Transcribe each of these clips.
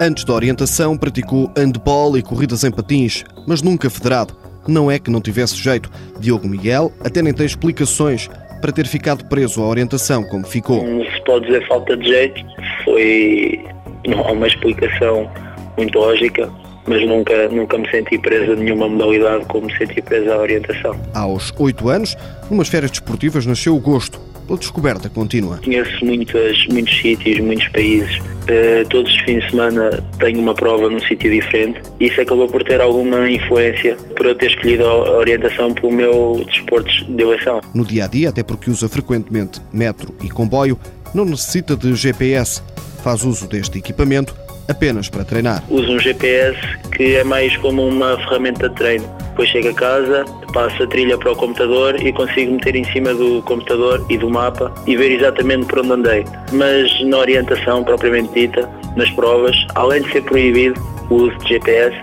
Antes da orientação, praticou handball e corridas em patins, mas nunca federado. Não é que não tivesse jeito. Diogo Miguel até nem tem explicações para ter ficado preso à orientação como ficou. Não se pode dizer falta de jeito, foi não há uma explicação muito lógica, mas nunca, nunca me senti presa a nenhuma modalidade como me senti presa à orientação. Aos oito anos, numas férias desportivas, nasceu o gosto pela descoberta contínua. Conheço muitas, muitos sítios, muitos países. Uh, todos os fins de semana tenho uma prova num sítio diferente. Isso acabou por ter alguma influência por eu ter escolhido a orientação pelo meu desporto de eleição. No dia a dia, até porque usa frequentemente metro e comboio, não necessita de GPS. Faz uso deste equipamento apenas para treinar. Uso um GPS que é mais como uma ferramenta de treino. Depois chego a casa, passo a trilha para o computador e consigo meter em cima do computador e do mapa e ver exatamente por onde andei. Mas na orientação propriamente dita, nas provas, além de ser proibido o uso de GPS,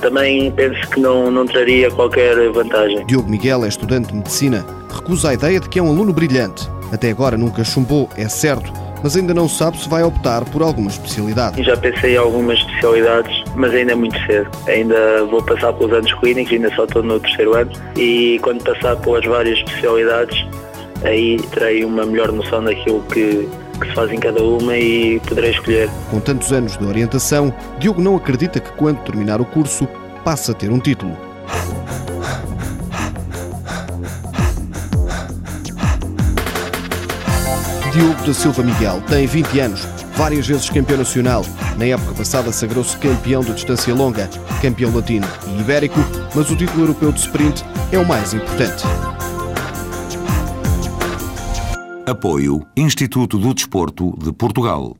também penso que não, não traria qualquer vantagem. Diogo Miguel é estudante de medicina. Recusa a ideia de que é um aluno brilhante. Até agora nunca chumbou, é certo, mas ainda não sabe se vai optar por alguma especialidade. Já pensei em algumas especialidades, mas ainda é muito cedo. Ainda vou passar pelos anos clínicos, ainda só estou no terceiro ano, e quando passar pelas várias especialidades, aí terei uma melhor noção daquilo que, que se faz em cada uma e poderei escolher. Com tantos anos de orientação, Diogo não acredita que quando terminar o curso passe a ter um título. Diogo da Silva Miguel tem 20 anos, várias vezes campeão nacional. Na época passada sagrou-se campeão de distância longa, campeão latino e ibérico, mas o título europeu de sprint é o mais importante. Apoio Instituto do Desporto de Portugal.